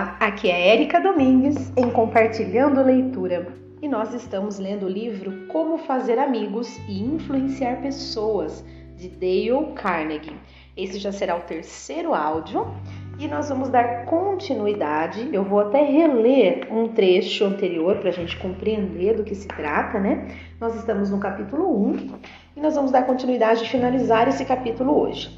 Olá, aqui é Érica Domingues em Compartilhando Leitura e nós estamos lendo o livro Como Fazer Amigos e Influenciar Pessoas de Dale Carnegie. Esse já será o terceiro áudio e nós vamos dar continuidade. Eu vou até reler um trecho anterior para a gente compreender do que se trata, né? Nós estamos no capítulo 1 e nós vamos dar continuidade e finalizar esse capítulo hoje.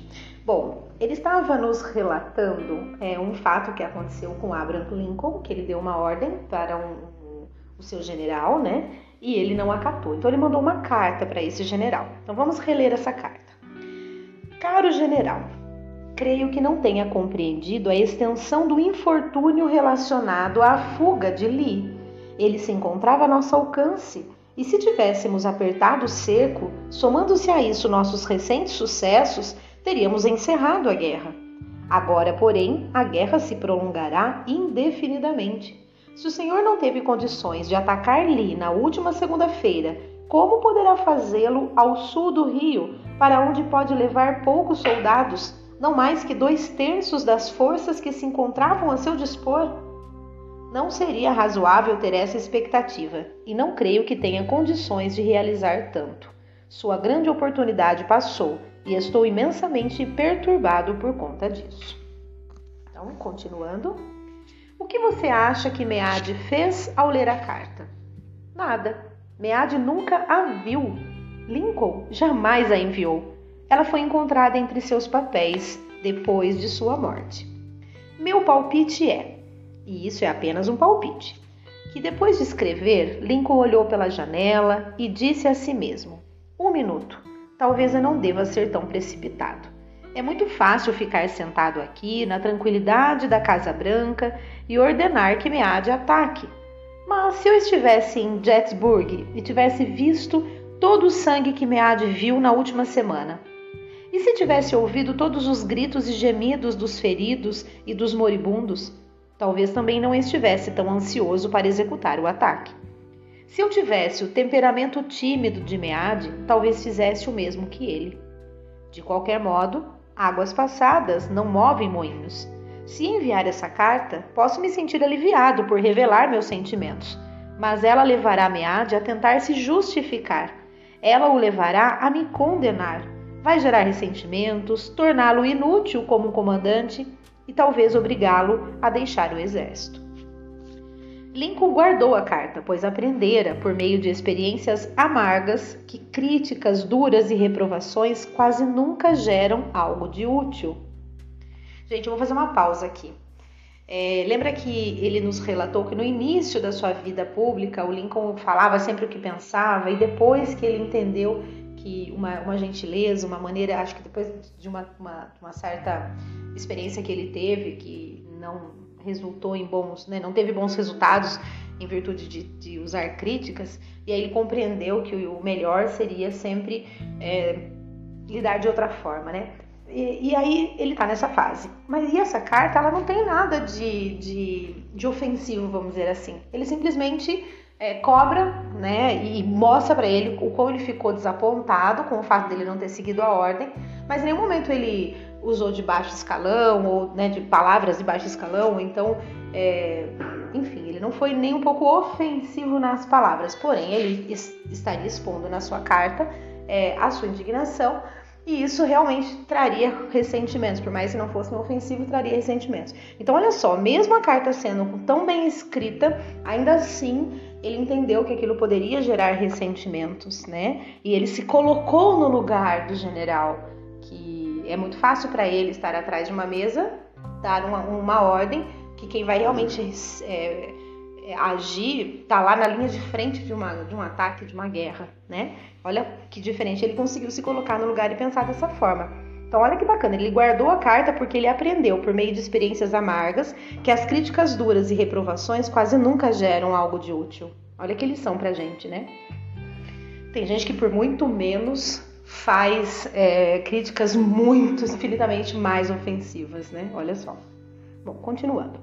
Bom, ele estava nos relatando é, um fato que aconteceu com Abraham Lincoln, que ele deu uma ordem para um, o seu general, né? E ele não acatou. Então ele mandou uma carta para esse general. Então vamos reler essa carta. Caro general, creio que não tenha compreendido a extensão do infortúnio relacionado à fuga de Lee. Ele se encontrava a nosso alcance. E se tivéssemos apertado o cerco, somando-se a isso nossos recentes sucessos, teríamos encerrado a guerra. Agora, porém, a guerra se prolongará indefinidamente. Se o Senhor não teve condições de atacar Li na última segunda-feira, como poderá fazê-lo ao sul do rio, para onde pode levar poucos soldados, não mais que dois terços das forças que se encontravam a seu dispor? Não seria razoável ter essa expectativa, e não creio que tenha condições de realizar tanto. Sua grande oportunidade passou e estou imensamente perturbado por conta disso. Então, continuando. O que você acha que Meade fez ao ler a carta? Nada. Meade nunca a viu. Lincoln jamais a enviou. Ela foi encontrada entre seus papéis depois de sua morte. Meu palpite é, e isso é apenas um palpite, que depois de escrever, Lincoln olhou pela janela e disse a si mesmo: Um minuto talvez eu não deva ser tão precipitado. É muito fácil ficar sentado aqui na tranquilidade da Casa Branca e ordenar que me de ataque. Mas se eu estivesse em Gettysburg e tivesse visto todo o sangue que Meade viu na última semana, e se tivesse ouvido todos os gritos e gemidos dos feridos e dos moribundos, talvez também não estivesse tão ansioso para executar o ataque. Se eu tivesse o temperamento tímido de Meade, talvez fizesse o mesmo que ele. De qualquer modo, águas passadas não movem moinhos. Se enviar essa carta, posso me sentir aliviado por revelar meus sentimentos, mas ela levará Meade a tentar se justificar. Ela o levará a me condenar. Vai gerar ressentimentos, torná-lo inútil como comandante e talvez obrigá-lo a deixar o exército. Lincoln guardou a carta, pois aprendera, por meio de experiências amargas, que críticas duras e reprovações quase nunca geram algo de útil. Gente, eu vou fazer uma pausa aqui. É, lembra que ele nos relatou que no início da sua vida pública, o Lincoln falava sempre o que pensava, e depois que ele entendeu que uma, uma gentileza, uma maneira, acho que depois de uma, uma, uma certa experiência que ele teve, que não resultou em bons, né, não teve bons resultados em virtude de, de, usar críticas, e aí ele compreendeu que o melhor seria sempre é, lidar de outra forma, né? E, e, aí ele tá nessa fase. Mas e essa carta, ela não tem nada de, de, de ofensivo, vamos dizer assim. Ele simplesmente é, cobra, né, e mostra para ele o quão ele ficou desapontado com o fato dele não ter seguido a ordem, mas em nenhum momento ele usou de baixo escalão ou né, de palavras de baixo escalão, então, é, enfim, ele não foi nem um pouco ofensivo nas palavras, porém ele estaria expondo na sua carta é, a sua indignação e isso realmente traria ressentimentos, por mais que não fosse ofensivo, traria ressentimentos. Então, olha só, mesmo a carta sendo tão bem escrita, ainda assim ele entendeu que aquilo poderia gerar ressentimentos, né? E ele se colocou no lugar do general é muito fácil para ele estar atrás de uma mesa, dar uma, uma ordem, que quem vai realmente é, é, agir está lá na linha de frente de, uma, de um ataque, de uma guerra, né? Olha que diferente, ele conseguiu se colocar no lugar e pensar dessa forma. Então, olha que bacana, ele guardou a carta porque ele aprendeu, por meio de experiências amargas, que as críticas duras e reprovações quase nunca geram algo de útil. Olha que lição pra gente, né? Tem gente que por muito menos faz é, críticas muito, infinitamente mais ofensivas, né? Olha só. Bom, continuando.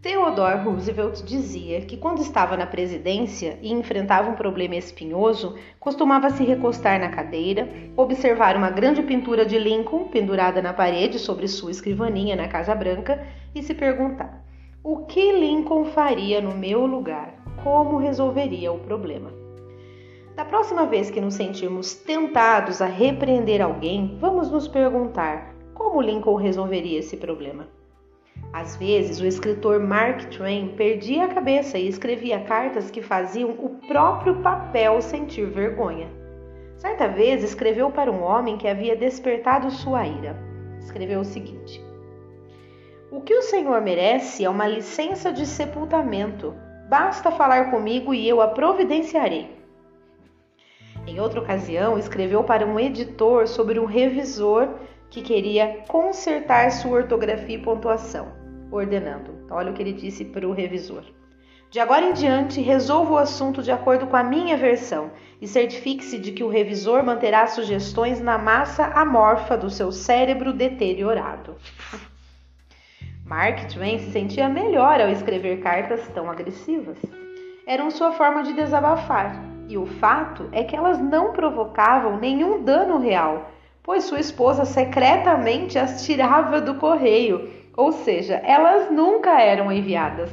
Theodore Roosevelt dizia que quando estava na presidência e enfrentava um problema espinhoso, costumava se recostar na cadeira, observar uma grande pintura de Lincoln pendurada na parede sobre sua escrivaninha na Casa Branca e se perguntar: O que Lincoln faria no meu lugar? Como resolveria o problema? Da próxima vez que nos sentirmos tentados a repreender alguém, vamos nos perguntar como Lincoln resolveria esse problema. Às vezes, o escritor Mark Twain perdia a cabeça e escrevia cartas que faziam o próprio papel sentir vergonha. Certa vez, escreveu para um homem que havia despertado sua ira. Escreveu o seguinte: O que o Senhor merece é uma licença de sepultamento. Basta falar comigo e eu a providenciarei. Em outra ocasião, escreveu para um editor sobre um revisor que queria consertar sua ortografia e pontuação, ordenando. Olha o que ele disse para o revisor. De agora em diante, resolva o assunto de acordo com a minha versão e certifique-se de que o revisor manterá sugestões na massa amorfa do seu cérebro deteriorado. Mark Twain se sentia melhor ao escrever cartas tão agressivas. Eram sua forma de desabafar, e o fato é que elas não provocavam nenhum dano real, pois sua esposa secretamente as tirava do correio, ou seja, elas nunca eram enviadas.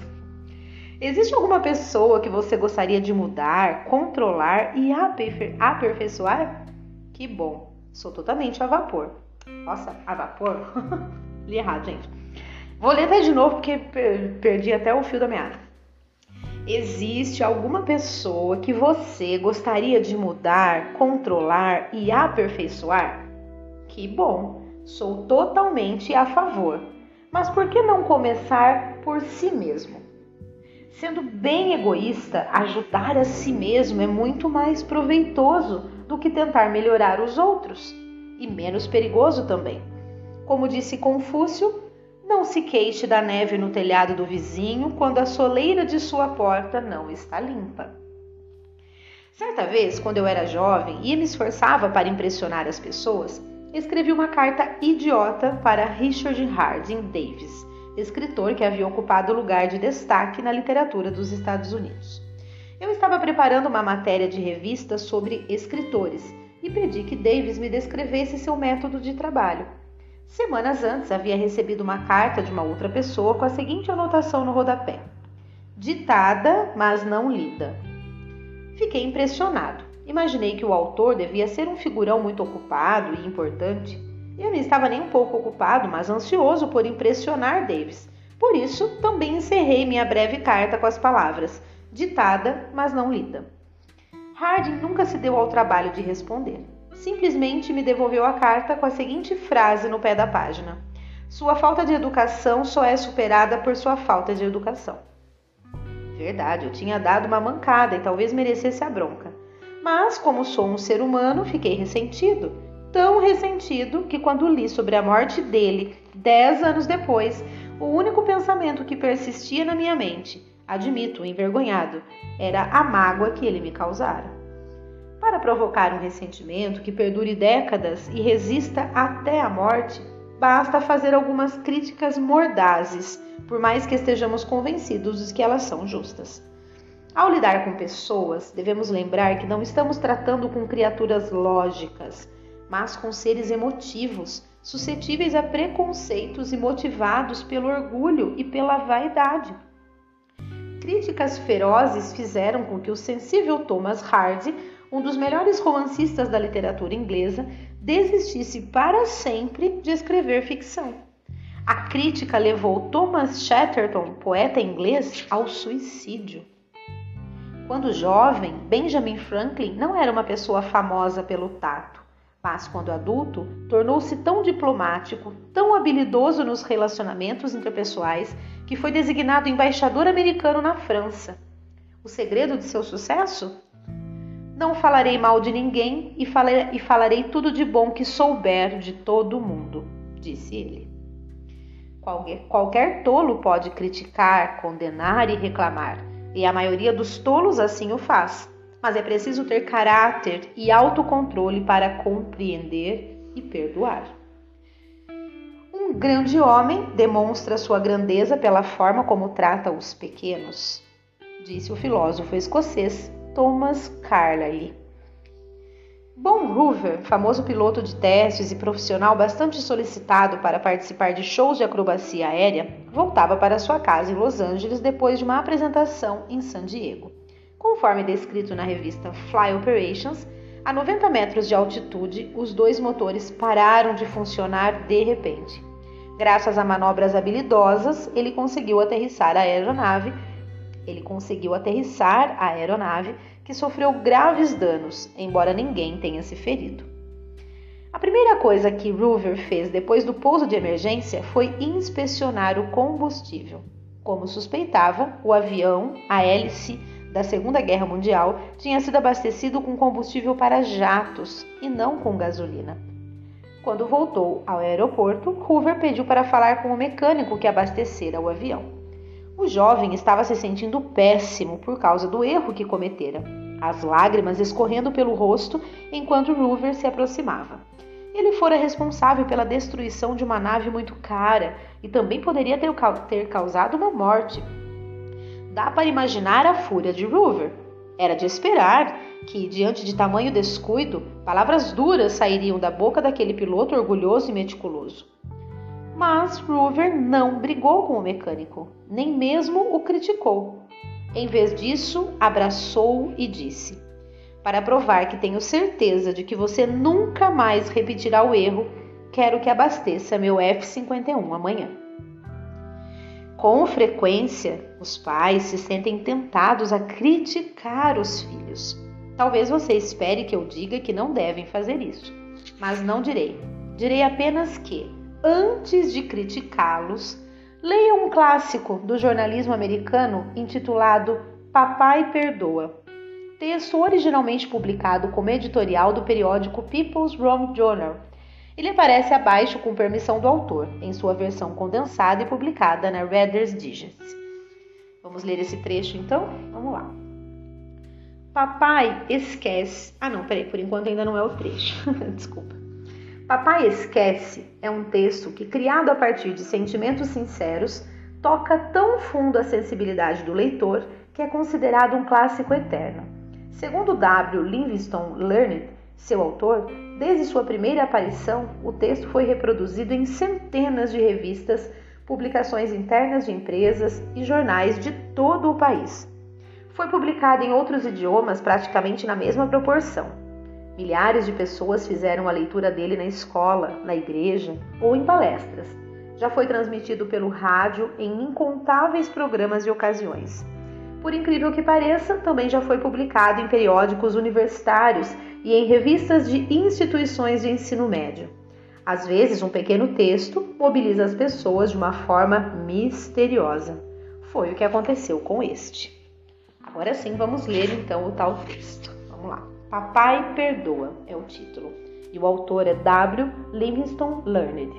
Existe alguma pessoa que você gostaria de mudar, controlar e aperfei aperfeiçoar? Que bom, sou totalmente a vapor. Nossa, a vapor? Li errado, gente. Vou ler até de novo porque perdi até o fio da meada. Existe alguma pessoa que você gostaria de mudar, controlar e aperfeiçoar? Que bom, sou totalmente a favor. Mas por que não começar por si mesmo? Sendo bem egoísta, ajudar a si mesmo é muito mais proveitoso do que tentar melhorar os outros e menos perigoso também. Como disse Confúcio, não se queixe da neve no telhado do vizinho quando a soleira de sua porta não está limpa. Certa vez, quando eu era jovem e me esforçava para impressionar as pessoas, escrevi uma carta idiota para Richard Harding Davis, escritor que havia ocupado lugar de destaque na literatura dos Estados Unidos. Eu estava preparando uma matéria de revista sobre escritores e pedi que Davis me descrevesse seu método de trabalho. Semanas antes havia recebido uma carta de uma outra pessoa com a seguinte anotação no rodapé: Ditada, mas não lida. Fiquei impressionado. Imaginei que o autor devia ser um figurão muito ocupado e importante. Eu não estava nem um pouco ocupado, mas ansioso por impressionar Davis. Por isso, também encerrei minha breve carta com as palavras: ditada, mas não lida. Harding nunca se deu ao trabalho de responder. Simplesmente me devolveu a carta com a seguinte frase no pé da página: Sua falta de educação só é superada por sua falta de educação. Verdade, eu tinha dado uma mancada e talvez merecesse a bronca. Mas, como sou um ser humano, fiquei ressentido. Tão ressentido que, quando li sobre a morte dele, dez anos depois, o único pensamento que persistia na minha mente, admito, envergonhado, era a mágoa que ele me causara. Para provocar um ressentimento que perdure décadas e resista até a morte, basta fazer algumas críticas mordazes, por mais que estejamos convencidos de que elas são justas. Ao lidar com pessoas, devemos lembrar que não estamos tratando com criaturas lógicas, mas com seres emotivos, suscetíveis a preconceitos e motivados pelo orgulho e pela vaidade. Críticas ferozes fizeram com que o sensível Thomas Hardy, um dos melhores romancistas da literatura inglesa, desistisse para sempre de escrever ficção. A crítica levou Thomas Chatterton, poeta inglês, ao suicídio. Quando jovem, Benjamin Franklin não era uma pessoa famosa pelo tato, mas quando adulto, tornou-se tão diplomático, tão habilidoso nos relacionamentos interpessoais, que foi designado embaixador americano na França. O segredo de seu sucesso? Não falarei mal de ninguém e falarei, e falarei tudo de bom que souber de todo mundo, disse ele. Qualquer, qualquer tolo pode criticar, condenar e reclamar e a maioria dos tolos assim o faz. Mas é preciso ter caráter e autocontrole para compreender e perdoar. Um grande homem demonstra sua grandeza pela forma como trata os pequenos, disse o filósofo escocês Thomas Carlyle. Bon Hoover, famoso piloto de testes e profissional bastante solicitado para participar de shows de acrobacia aérea, voltava para sua casa em Los Angeles depois de uma apresentação em San Diego. Conforme descrito na revista Fly Operations, a 90 metros de altitude, os dois motores pararam de funcionar de repente. Graças a manobras habilidosas, ele conseguiu aterrissar a aeronave. Ele conseguiu aterrissar a aeronave, que sofreu graves danos, embora ninguém tenha se ferido. A primeira coisa que Rover fez depois do pouso de emergência foi inspecionar o combustível. Como suspeitava, o avião, a hélice da Segunda Guerra Mundial, tinha sido abastecido com combustível para jatos e não com gasolina. Quando voltou ao aeroporto, Hoover pediu para falar com o mecânico que abastecera o avião. O jovem estava se sentindo péssimo por causa do erro que cometera, as lágrimas escorrendo pelo rosto enquanto Hoover se aproximava. Ele fora responsável pela destruição de uma nave muito cara e também poderia ter, ter causado uma morte. Dá para imaginar a fúria de Hoover. Era de esperar que, diante de tamanho descuido, palavras duras sairiam da boca daquele piloto orgulhoso e meticuloso. Mas Rover não brigou com o mecânico, nem mesmo o criticou. Em vez disso, abraçou-o e disse: Para provar que tenho certeza de que você nunca mais repetirá o erro, quero que abasteça meu F-51 amanhã. Com frequência, os pais se sentem tentados a criticar os filhos. Talvez você espere que eu diga que não devem fazer isso, mas não direi. Direi apenas que, antes de criticá-los, leiam um clássico do jornalismo americano intitulado Papai Perdoa. Texto originalmente publicado como editorial do periódico People's Wrong Journal ele aparece abaixo com permissão do autor, em sua versão condensada e publicada na Reader's Digest. Vamos ler esse trecho então? Vamos lá. Papai esquece. Ah, não, peraí, por enquanto ainda não é o trecho. Desculpa. Papai Esquece é um texto que, criado a partir de sentimentos sinceros, toca tão fundo a sensibilidade do leitor que é considerado um clássico eterno. Segundo W. Livingstone Learned, seu autor, desde sua primeira aparição, o texto foi reproduzido em centenas de revistas, publicações internas de empresas e jornais de todo o país. Foi publicado em outros idiomas praticamente na mesma proporção. Milhares de pessoas fizeram a leitura dele na escola, na igreja ou em palestras. Já foi transmitido pelo rádio em incontáveis programas e ocasiões. Por incrível que pareça, também já foi publicado em periódicos universitários e em revistas de instituições de ensino médio. Às vezes, um pequeno texto mobiliza as pessoas de uma forma misteriosa. Foi o que aconteceu com este. Agora sim, vamos ler então o tal texto. Vamos lá. Papai Perdoa é o título. E o autor é W. Livingstone Learned.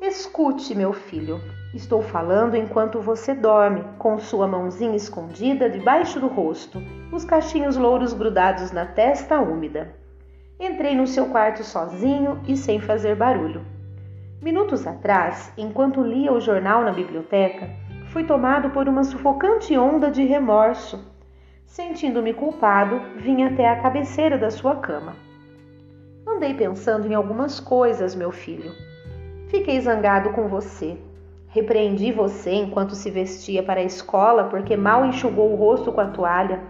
Escute, meu filho. Estou falando enquanto você dorme, com sua mãozinha escondida debaixo do rosto, os cachinhos louros grudados na testa úmida. Entrei no seu quarto sozinho e sem fazer barulho. Minutos atrás, enquanto lia o jornal na biblioteca, fui tomado por uma sufocante onda de remorso. Sentindo-me culpado, vim até a cabeceira da sua cama. Andei pensando em algumas coisas, meu filho. Fiquei zangado com você Repreendi você enquanto se vestia para a escola porque mal enxugou o rosto com a toalha.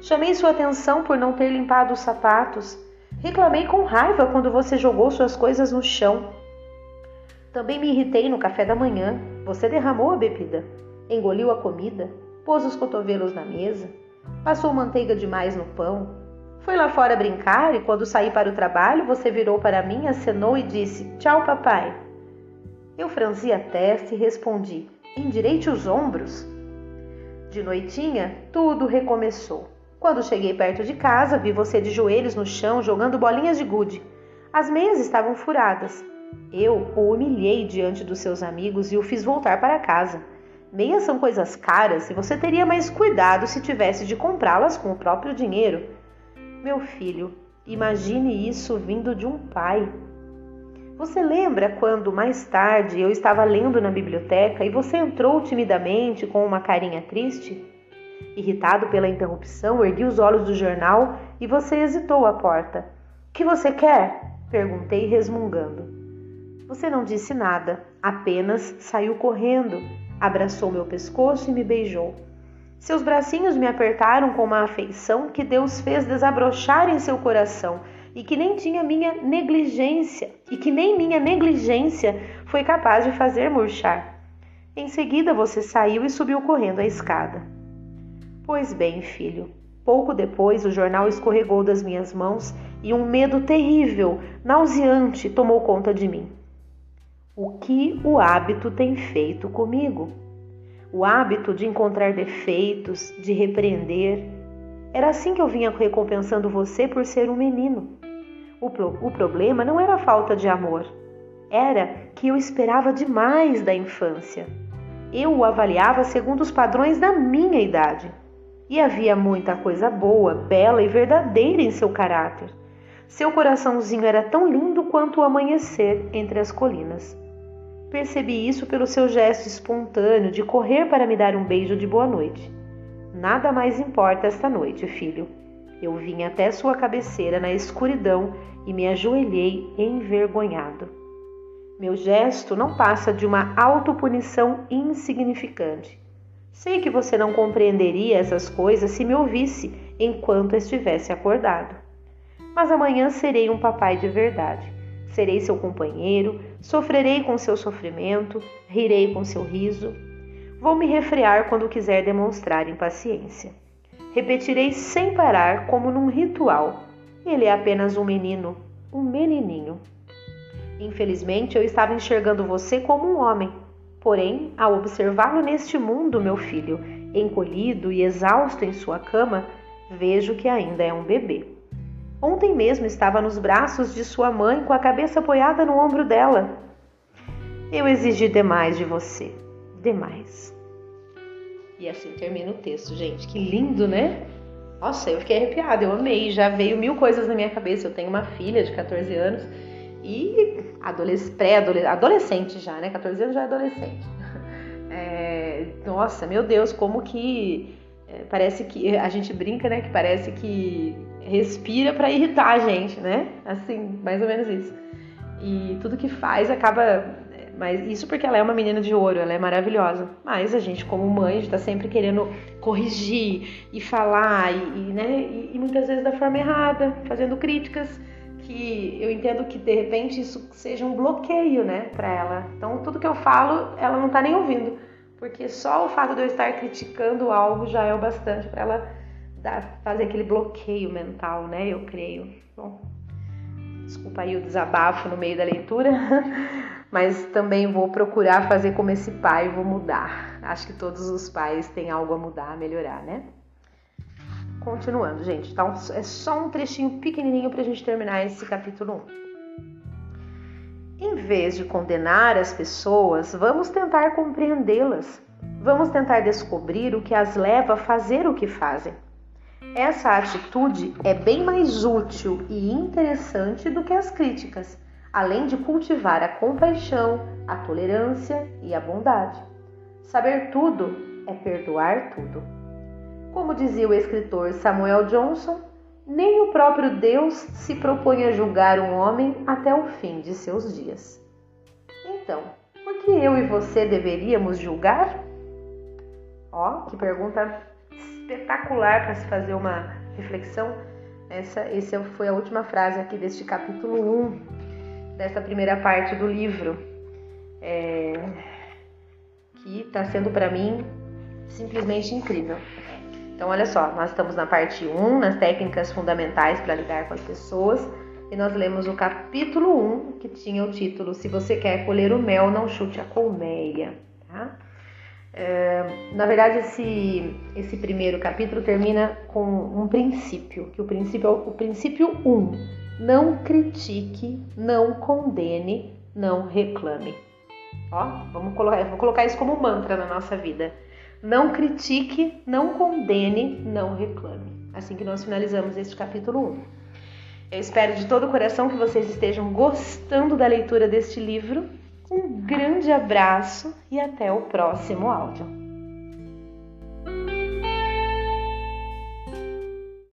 Chamei sua atenção por não ter limpado os sapatos. Reclamei com raiva quando você jogou suas coisas no chão. Também me irritei no café da manhã. Você derramou a bebida, engoliu a comida, pôs os cotovelos na mesa, passou manteiga demais no pão. Fui lá fora brincar e quando saí para o trabalho, você virou para mim, acenou e disse: Tchau, papai. Eu franzi a testa e respondi: Endireite os ombros. De noitinha, tudo recomeçou. Quando cheguei perto de casa, vi você de joelhos no chão jogando bolinhas de gude. As meias estavam furadas. Eu o humilhei diante dos seus amigos e o fiz voltar para casa. Meias são coisas caras e você teria mais cuidado se tivesse de comprá-las com o próprio dinheiro. Meu filho, imagine isso vindo de um pai. Você lembra quando mais tarde eu estava lendo na biblioteca e você entrou timidamente com uma carinha triste? Irritado pela interrupção, ergui os olhos do jornal e você hesitou à porta. Que você quer? Perguntei resmungando. Você não disse nada, apenas saiu correndo, abraçou meu pescoço e me beijou. Seus bracinhos me apertaram com uma afeição que Deus fez desabrochar em seu coração e que nem tinha minha negligência, e que nem minha negligência foi capaz de fazer murchar. Em seguida você saiu e subiu correndo a escada. Pois bem, filho, pouco depois o jornal escorregou das minhas mãos e um medo terrível, nauseante, tomou conta de mim. O que o hábito tem feito comigo? O hábito de encontrar defeitos, de repreender. Era assim que eu vinha recompensando você por ser um menino. O, pro, o problema não era a falta de amor, era que eu esperava demais da infância. Eu o avaliava segundo os padrões da minha idade. E havia muita coisa boa, bela e verdadeira em seu caráter. Seu coraçãozinho era tão lindo quanto o amanhecer entre as colinas. Percebi isso pelo seu gesto espontâneo de correr para me dar um beijo de boa noite. Nada mais importa esta noite, filho. Eu vim até sua cabeceira na escuridão e me ajoelhei envergonhado. Meu gesto não passa de uma autopunição insignificante. Sei que você não compreenderia essas coisas se me ouvisse enquanto estivesse acordado mas amanhã serei um papai de verdade. Serei seu companheiro, sofrerei com seu sofrimento, rirei com seu riso. Vou me refrear quando quiser demonstrar impaciência. Repetirei sem parar, como num ritual. Ele é apenas um menino, um menininho. Infelizmente, eu estava enxergando você como um homem. Porém, ao observá-lo neste mundo, meu filho, encolhido e exausto em sua cama, vejo que ainda é um bebê. Ontem mesmo estava nos braços de sua mãe com a cabeça apoiada no ombro dela. Eu exigi demais de você, demais. E assim termina o texto, gente. Que lindo, né? Nossa, eu fiquei arrepiada, eu amei. Já veio mil coisas na minha cabeça. Eu tenho uma filha de 14 anos e pré-adolescente já, né? 14 anos já é adolescente. É, nossa, meu Deus, como que parece que a gente brinca, né? Que parece que respira para irritar a gente, né? Assim, mais ou menos isso. E tudo que faz acaba. Mas isso porque ela é uma menina de ouro, ela é maravilhosa. Mas a gente, como mãe, está sempre querendo corrigir e falar, e, e né? E, e, muitas vezes da forma errada, fazendo críticas que eu entendo que de repente isso seja um bloqueio, né, para ela. Então tudo que eu falo, ela não tá nem ouvindo, porque só o fato de eu estar criticando algo já é o bastante para ela dar, fazer aquele bloqueio mental, né? Eu creio. Bom, desculpa aí o desabafo no meio da leitura, mas também vou procurar fazer como esse pai, vou mudar. Acho que todos os pais têm algo a mudar, a melhorar, né? Continuando, gente, então é só um trechinho pequenininho para a gente terminar esse capítulo 1. Em vez de condenar as pessoas, vamos tentar compreendê-las. Vamos tentar descobrir o que as leva a fazer o que fazem. Essa atitude é bem mais útil e interessante do que as críticas, além de cultivar a compaixão, a tolerância e a bondade. Saber tudo é perdoar tudo. Como dizia o escritor Samuel Johnson, nem o próprio Deus se propõe a julgar um homem até o fim de seus dias. Então, por que eu e você deveríamos julgar? Ó, que pergunta espetacular para se fazer uma reflexão. Essa, essa foi a última frase aqui deste capítulo 1, dessa primeira parte do livro, é, que está sendo para mim simplesmente incrível. Então, olha só, nós estamos na parte 1, nas técnicas fundamentais para lidar com as pessoas, e nós lemos o capítulo 1, que tinha o título Se você quer colher o mel, não chute a colmeia. Tá? É, na verdade, esse, esse primeiro capítulo termina com um princípio, que o princípio é o, o princípio 1. Um, não critique, não condene, não reclame. Ó, vamos colocar, vou colocar isso como mantra na nossa vida. Não critique, não condene, não reclame. Assim que nós finalizamos este capítulo 1. Eu espero de todo o coração que vocês estejam gostando da leitura deste livro um grande abraço e até o próximo áudio.